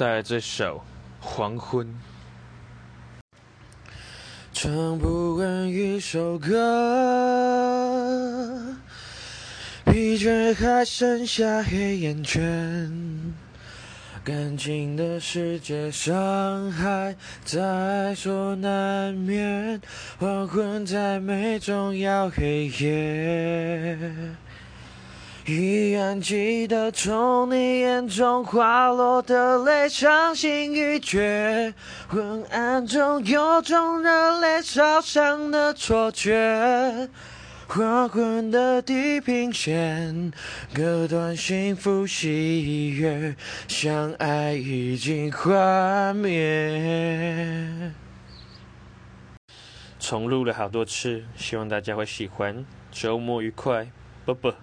带来这首《黄昏》。唱不完一首歌，疲倦还剩下黑眼圈。感情的世界，伤害在所难免。黄昏再美，终要黑夜。依然记得从你眼中滑落的泪，伤心欲绝。昏暗中有种热泪烧伤的错觉。黄昏的地平线，割断幸福喜悦，相爱已经幻灭。重录了好多次，希望大家会喜欢。周末愉快，啵啵。